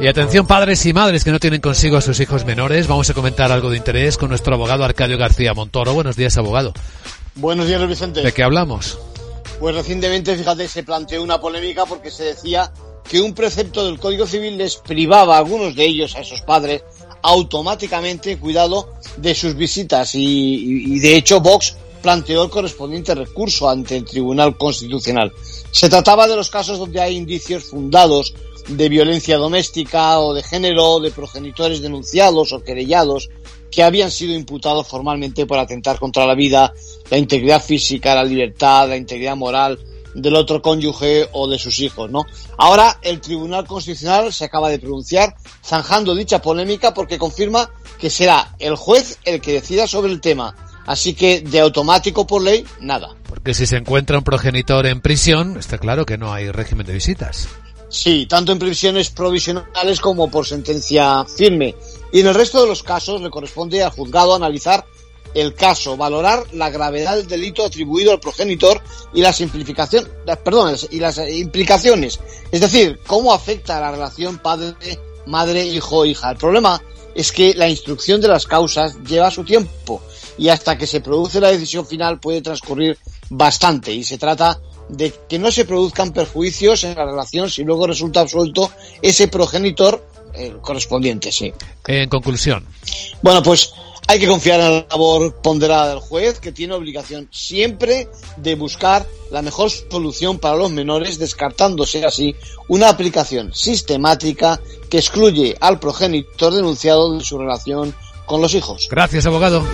Y atención padres y madres que no tienen consigo a sus hijos menores, vamos a comentar algo de interés con nuestro abogado Arcadio García Montoro. Buenos días, abogado. Buenos días, Vicente. ¿De qué hablamos? Pues recientemente, fíjate, se planteó una polémica porque se decía que un precepto del Código Civil les privaba a algunos de ellos, a esos padres, automáticamente, cuidado, de sus visitas. Y, y de hecho, Vox planteó el correspondiente recurso ante el Tribunal Constitucional. Se trataba de los casos donde hay indicios fundados de violencia doméstica o de género, de progenitores denunciados o querellados que habían sido imputados formalmente por atentar contra la vida, la integridad física, la libertad, la integridad moral del otro cónyuge o de sus hijos, ¿no? Ahora el Tribunal Constitucional se acaba de pronunciar zanjando dicha polémica porque confirma que será el juez el que decida sobre el tema. Así que de automático por ley, nada. Porque si se encuentra un progenitor en prisión, está claro que no hay régimen de visitas. Sí, tanto en prisiones provisionales como por sentencia firme. Y en el resto de los casos le corresponde al juzgado analizar el caso, valorar la gravedad del delito atribuido al progenitor y las simplificaciones, perdón, y las implicaciones. Es decir, cómo afecta a la relación padre, madre, hijo, hija. El problema es que la instrucción de las causas lleva su tiempo y hasta que se produce la decisión final puede transcurrir bastante y se trata de que no se produzcan perjuicios en la relación si luego resulta absuelto ese progenitor eh, correspondiente, sí. En conclusión. Bueno, pues hay que confiar en la labor ponderada del juez, que tiene obligación siempre de buscar la mejor solución para los menores, descartándose así una aplicación sistemática que excluye al progenitor denunciado de su relación con los hijos. Gracias, abogado.